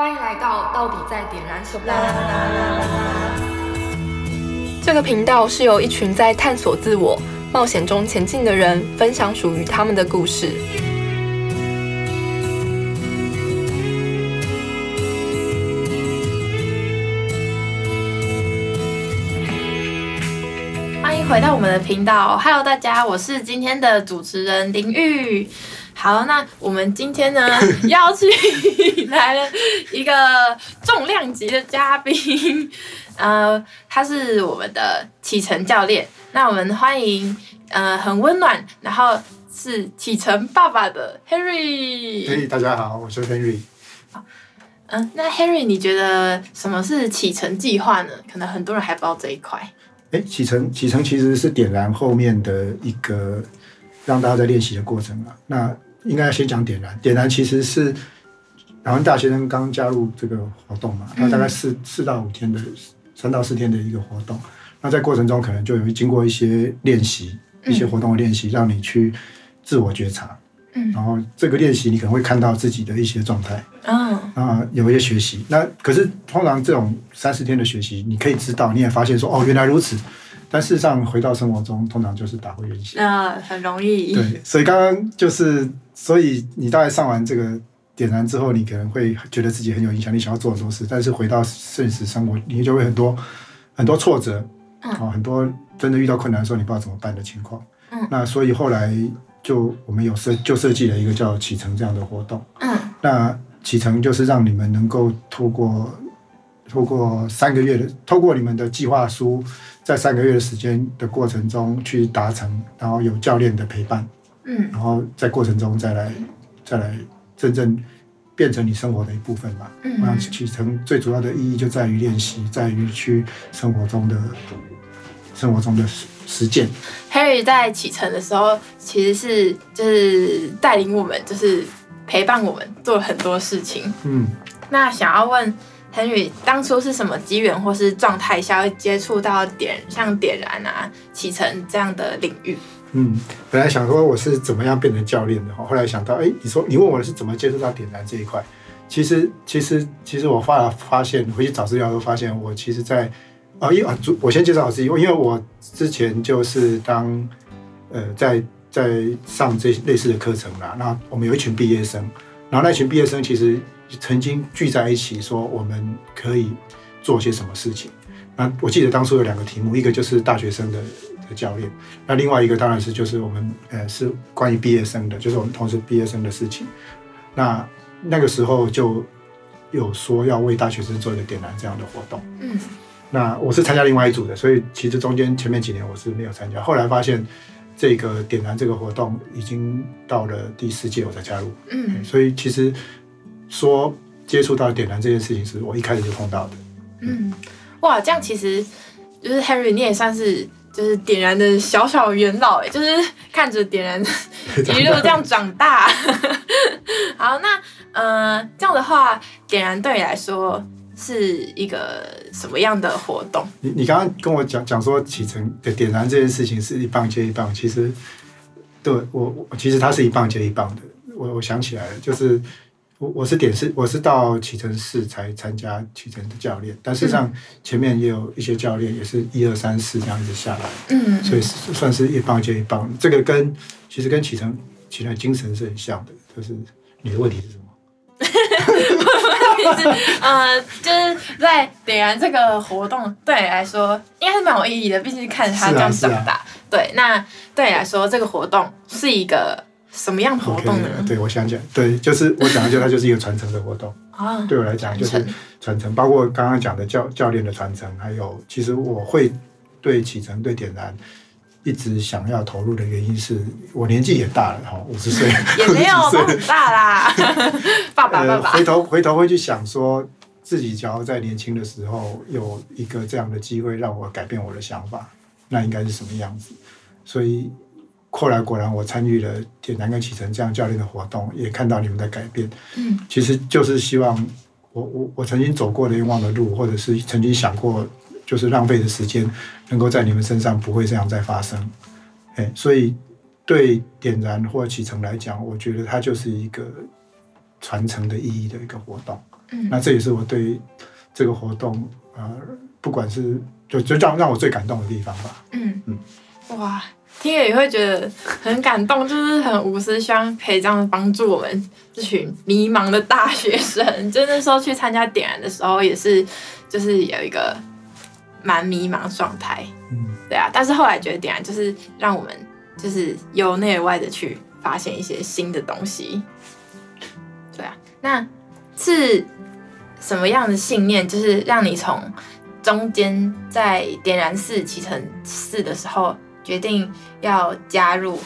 欢迎来到到底在点燃什么？这个频道是由一群在探索自我、冒险中前进的人分享属于他们的故事。欢迎回到我们的频道，Hello，大家，我是今天的主持人林玉。好，那我们今天呢 邀请来了一个重量级的嘉宾，呃，他是我们的启程教练。那我们欢迎呃很温暖，然后是启程爸爸的 Henry。嘿，大家好，我是 Henry。嗯，那 Henry，你觉得什么是启程计划呢？可能很多人还不知道这一块。哎，启程启程其实是点燃后面的一个让大家在练习的过程啊。那应该要先讲点燃，点燃其实是台湾大学生刚加入这个活动嘛，那大概四四到五天的三到四天的一个活动。那在过程中可能就有经过一些练习，一些活动的练习，让你去自我觉察。嗯然后这个练习你可能会看到自己的一些状态。嗯啊，有一些学习。那可是通常这种三四天的学习，你可以知道，你也发现说，哦，原来如此。但事实上，回到生活中，通常就是打回原形。那很容易。对，所以刚刚就是，所以你大概上完这个点燃之后，你可能会觉得自己很有影响力，想要做很多事。但是回到现实生活，你就会很多很多挫折，嗯啊，很多真的遇到困难的时候，你不知道怎么办的情况。嗯那所以后来就我们有设就设计了一个叫启程这样的活动。嗯那启程就是让你们能够透过透过三个月的，透过你们的计划书，在三个月的时间的过程中去达成，然后有教练的陪伴，嗯然后在过程中再来再来真正变成你生活的一部分嘛。嗯我想启程最主要的意义就在于练习，在于去生活中的生活中的实实践。Harry 在启程的时候，其实是就是带领我们，就是陪伴我们做了很多事情。嗯。那想要问 Henry，当初是什么机缘或是状态下会接触到点像点燃啊、启程这样的领域？嗯，本来想说我是怎么样变成教练的，后来想到，哎，你说你问我是怎么接触到点燃这一块，其实其实其实我发发现回去找资料都发现，我其实在啊，因啊，我先介绍我自己，因为我之前就是当呃在在上这类似的课程啦，那我们有一群毕业生，然后那群毕业生其实曾经聚在一起说我们可以做些什么事情。那我记得当初有两个题目，一个就是大学生的的教练。那另外一个当然是就是我们呃是关于毕业生的，就是我们同时毕业生的事情。那那个时候就有说要为大学生做一个点燃这样的活动。嗯那我是参加另外一组的，所以其实中间前面几年我是没有参加。后来发现这个点燃这个活动已经到了第四届我才加入，嗯所以其实说接触到点燃这件事情是我一开始就碰到的。嗯，哇，这样其实就是 Henry，你也算是就是点燃的小小元老哎，就是看着点燃 一路这样长大。好，那呃这样的话，点燃对你来说是一个什么样的活动？你你刚刚跟我讲讲说启程的点燃这件事情是一棒接一棒，其实对我我其实它是一棒接一棒的。我我想起来了，就是我我是点是我是到启程市才参加启程的教练，但事实上前面也有一些教练也是一二三四这样子下来，嗯，所以算是一棒接一棒。这个跟其实跟启程启程的精神是很像的，就是你的问题是什么？就是呃，就是在点燃这个活动对你来说应该是蛮有意义的，毕竟看着他这样长大。对，那对你来说这个活动是一个什么样的活动呢？对我想讲，对，就是我讲的就它就是一个传承的活动。啊，对我来讲就是传承，包括刚刚讲的教教练的传承，还有其实我会对启程对点燃一直想要投入的原因是我年纪也大了哈，五十岁 也没有50岁都很大啦，爸爸爸呃，爸回，头回头会去想说，自己只要在年轻的时候有一个这样的机会让我改变我的想法，那应该是什么样子？所以后来果然我参与了铁男跟启程这样教练的活动，也看到你们的改变。嗯其实就是希望我我我曾经走过的冤枉的路，或者是曾经想过就是浪费的时间，能够在你们身上不会这样再发生。哎，所以对点燃或启程来讲，我觉得它就是一个传承的意义的一个活动。嗯那这也是我对这个活动呃，不管是就就让让我最感动的地方吧。嗯嗯哇，听了也会觉得很感动，就是很无私，希望可以这样帮助我们这群迷茫的大学生。就那时候去参加点燃的时候，也是就是有一个蛮迷茫的状态，嗯，对啊。但是后来觉得点燃就是让我们就是由内而外的去发现一些新的东西，对啊。那是什么样的信念，就是让你从中间在点燃四启程四的时候，决定要加入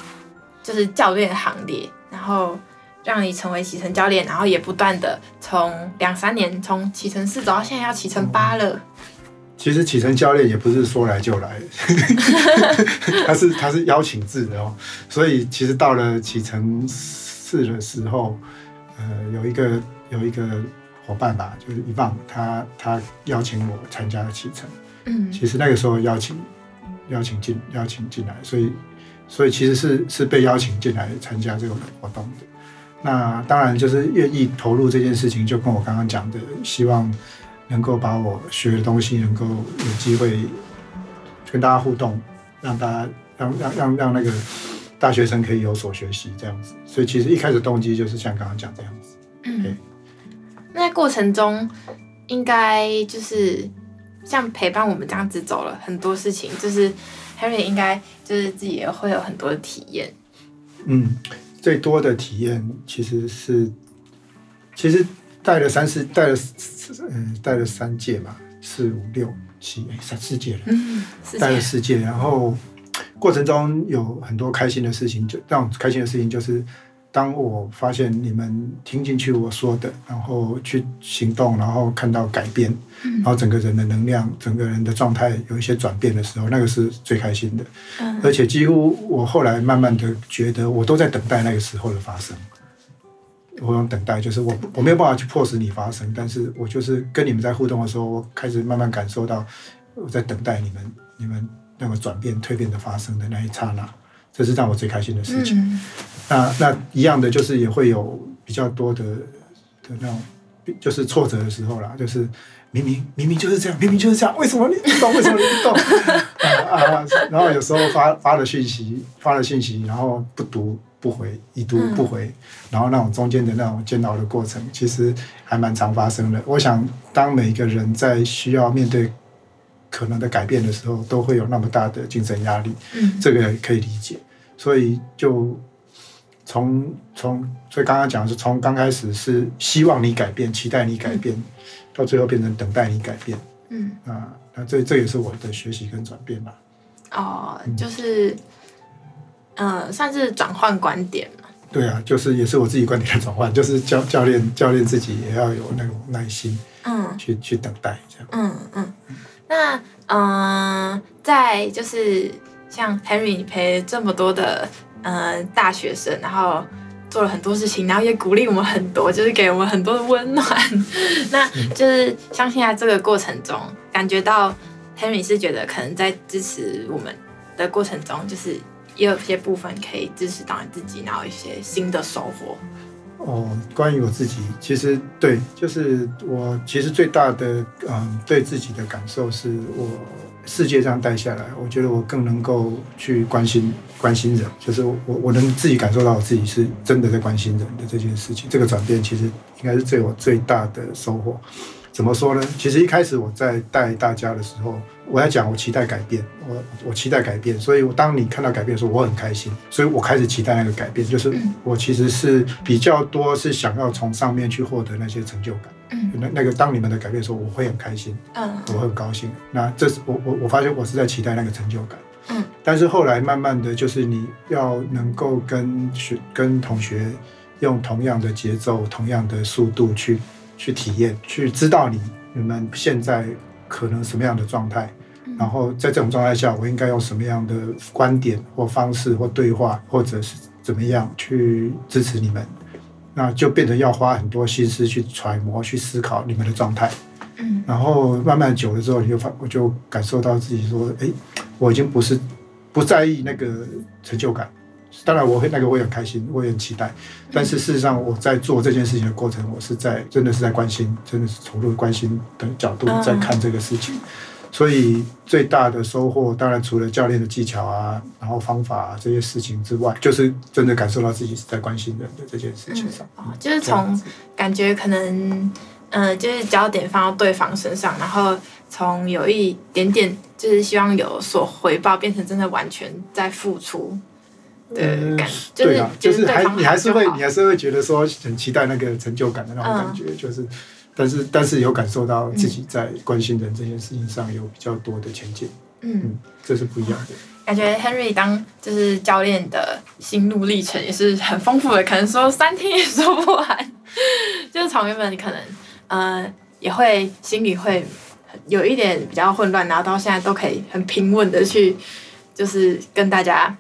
就是教练行列，然后让你成为启程教练，然后也不断的从两三年从启程四走到现在要启程八了。其实启程教练也不是说来就来，他是他是邀请制的哦，所以其实到了启程四的时候，呃，有一个有一个伙伴吧，就是一棒，他他邀请我参加启程，嗯。其实那个时候邀请邀请进邀请进来，所以所以其实是是被邀请进来参加这个活动的。那当然就是愿意投入这件事情，就跟我刚刚讲的，希望能够把我学的东西能够有机会跟大家互动，让大家让让让让那个大学生可以有所学习这样子。所以其实一开始动机就是像刚刚讲这样子。嗯，那在过程中应该就是像陪伴我们这样子走了很多事情，就是 Harry 应该就是自己也会有很多的体验。嗯，最多的体验其实是，其实带了三四带了嗯带了三届嘛，四五六七哎三四届了，嗯，带了。四届，然后过程中有很多开心的事情，就让我开心的事情就是。当我发现你们听进去我说的，然后去行动，然后看到改变，然后整个人的能量、整个人的状态有一些转变的时候，那个是最开心的。嗯而且几乎我后来慢慢的觉得，我都在等待那个时候的发生。我用等待，就是我我没有办法去迫使你发生，但是我就是跟你们在互动的时候，我开始慢慢感受到我在等待你们你们那个转变蜕变的发生的那一刹那，这是让我最开心的事情。嗯那那一样的就是也会有比较多的的那种，就是挫折的时候啦，就是明明明明就是这样，明明就是这样，为什么你不动？为什么你不动？啊啊！然后有时候发发了讯息，发了讯息，然后不读不回，已读不回，然后那种中间的那种煎熬的过程，其实还蛮常发生的。我想，当每个人在需要面对可能的改变的时候，都会有那么大的精神压力。嗯这个可以理解。所以就从从所以刚刚讲的是从刚开始是希望你改变，期待你改变，到最后变成等待你改变嗯啊。那这这也是我的学习跟转变吧。哦，就是嗯、呃算是转换观点嘛。对啊，就是也是我自己观点的转换，就是教教练教练自己也要有那种耐心嗯去去等待这样。嗯嗯，那嗯、呃在就是像 Henry，你陪这么多的呃大学生，然后做了很多事情，然后也鼓励我们很多，就是给我们很多的温暖。那就是相信在这个过程中，感觉到 Henry 是觉得可能在支持我们的过程中，就是也有些部分可以支持到你自己，然后一些新的收获。哦，关于我自己，其实对，就是我其实最大的嗯对自己的感受是我世界上带下来，我觉得我更能够去关心关心人，就是我我能自己感受到我自己是真的在关心人的这件事情，这个转变其实应该是对我最大的收获。怎么说呢？其实一开始我在带大家的时候，我在讲我期待改变，我我期待改变，所以我当你看到改变的时候，我很开心，所以我开始期待那个改变，就是我其实是比较多是想要从上面去获得那些成就感。嗯那那个当你们的改变的时候，我会很开心，嗯我会很高兴。那这是我我我发现我是在期待那个成就感。嗯，但是后来慢慢的就是你要能够跟学跟同学用同样的节奏、同样的速度去去体验，去知道你你们现在可能什么样的状态，然后在这种状态下，我应该用什么样的观点或方式或对话，或者是怎么样去支持你们，那就变得要花很多心思去揣摩、去思考你们的状态。嗯。然后慢慢久了之后，你就发，我就感受到自己说，哎，我已经不是不在意那个成就感，当然我会那个我也很开心，我也很期待。但是事实上我在做这件事情的过程，我是在真的是在关心，真的是投入关心的角度在看这个事情。所以最大的收获，当然除了教练的技巧啊，然后方法啊这些事情之外，就是真的感受到自己是在关心人的这件事情上。哦，就是从感觉可能，嗯，就是焦点放到对方身上，然后从有一点点就是希望有所回报，变成真的完全在付出的感，对啊，就是还你还是会你还是会觉得说很期待那个成就感的那种感觉，就是。但是，但是有感受到自己在关心人这件事情上有比较多的前进，嗯，这是不一样的。感觉 Henry 当就是教练的心路历程也是很丰富的，可能说三天也说不完。就是从原本你可能呃也会心里会有一点比较混乱，然后到现在都可以很平稳的去就是跟大家。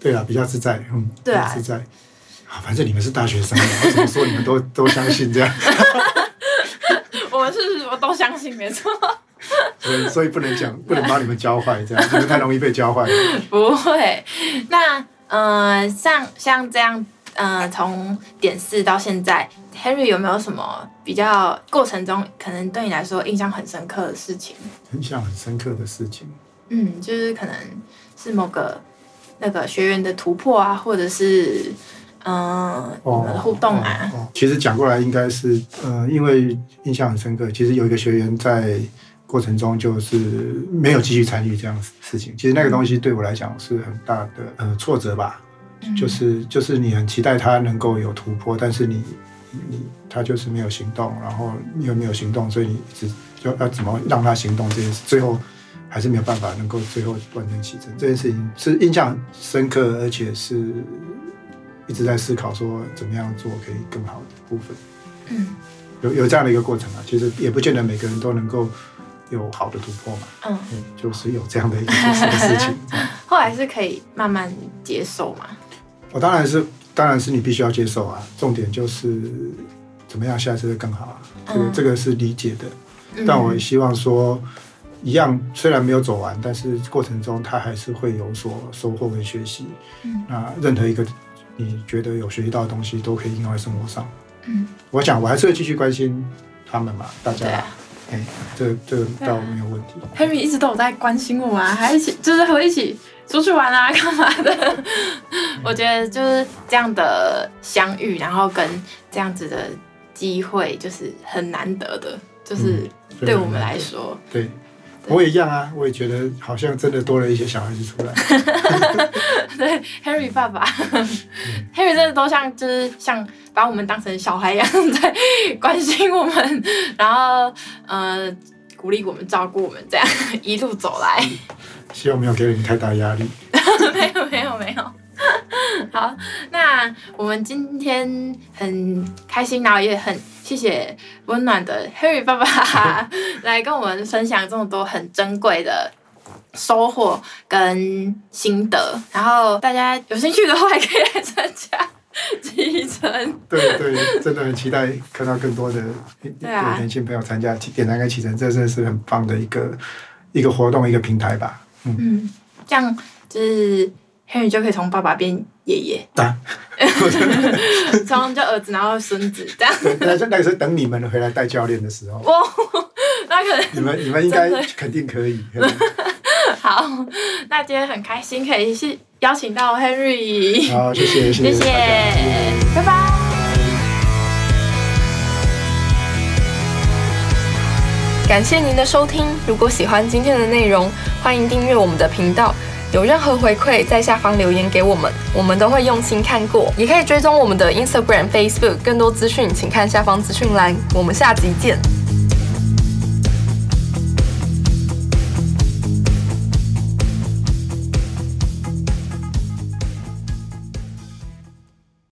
对啊，比较自在，嗯，对啊，自在。啊，反正你们是大学生，我怎么说你们都 都相信这样。我们是，我都相信，没错。所以，所以不能讲，不能把你们教坏，这样你们太容易被教坏。不会。那，呃，像像这样，呃，从点四到现在，Henry 有没有什么比较过程中，可能对你来说印象很深刻的事情？印象很深刻的事情。嗯，就是可能是某个那个学员的突破啊，或者是。嗯，互动啊。其实讲过来应该是，呃，因为印象很深刻。其实有一个学员在过程中就是没有继续参与这样事情。其实那个东西对我来讲是很大的呃挫折吧。就是就是你很期待他能够有突破，但是你你他就是没有行动，然后又没有行动，所以你一直就要怎么让他行动这件事，最后还是没有办法能够最后完成启程。这件事情是印象深刻，而且是。一直在思考说怎么样做可以更好的部分，嗯，有有这样的一个过程啊。其实也不见得每个人都能够有好的突破嘛，嗯，就是有这样的一个事情。后来是可以慢慢接受嘛？我当然是，当然是你必须要接受啊。重点就是怎么样下次会更好啊。这个这个是理解的，但我也希望说，一样虽然没有走完，但是过程中他还是会有所收获跟学习。嗯，那任何一个。你觉得有学习到的东西都可以应用在生活上。嗯，我想我还是会继续关心他们嘛，大家。哎，这这倒没有问题。Henry 一直都有在关心我啊，还一起就是和一起出去玩啊，干嘛的？我觉得就是这样的相遇，然后跟这样子的机会，就是很难得的，就是对我们来说。对。我也一样啊，我也觉得好像真的多了一些小孩子出来。对，Harry 爸爸，Harry 真的都像就是像把我们当成小孩一样在关心我们，然后呃鼓励我们、照顾我们，这样一路走来。希望没有给你太大压力。没有，没有，没有。好，那我们今天很开心，然后也很谢谢温暖的 Harry 爸爸 来跟我们分享这么多很珍贵的收获跟心得。然后大家有兴趣的话，也可以来参加启程。对对，真的很期待看到更多的年轻朋友参加点燃跟启程，这真的是很棒的一个一个活动，一个平台吧。嗯，这样就是。Henry 就可以从爸爸变爷爷，从叫 儿子，然后孙子这样。那那个时候等你们回来带教练的时候。哇，那可能 你们你们应该肯定可以。好，那今天很开心可以是邀请到 Henry。好，谢谢谢谢，拜拜。感谢您的收听，如果喜欢今天的内容，欢迎订阅我们的频道。有任何回馈，在下方留言给我们，我们都会用心看过。也可以追踪我们的 Instagram、Facebook，更多资讯请看下方资讯栏。我们下集见。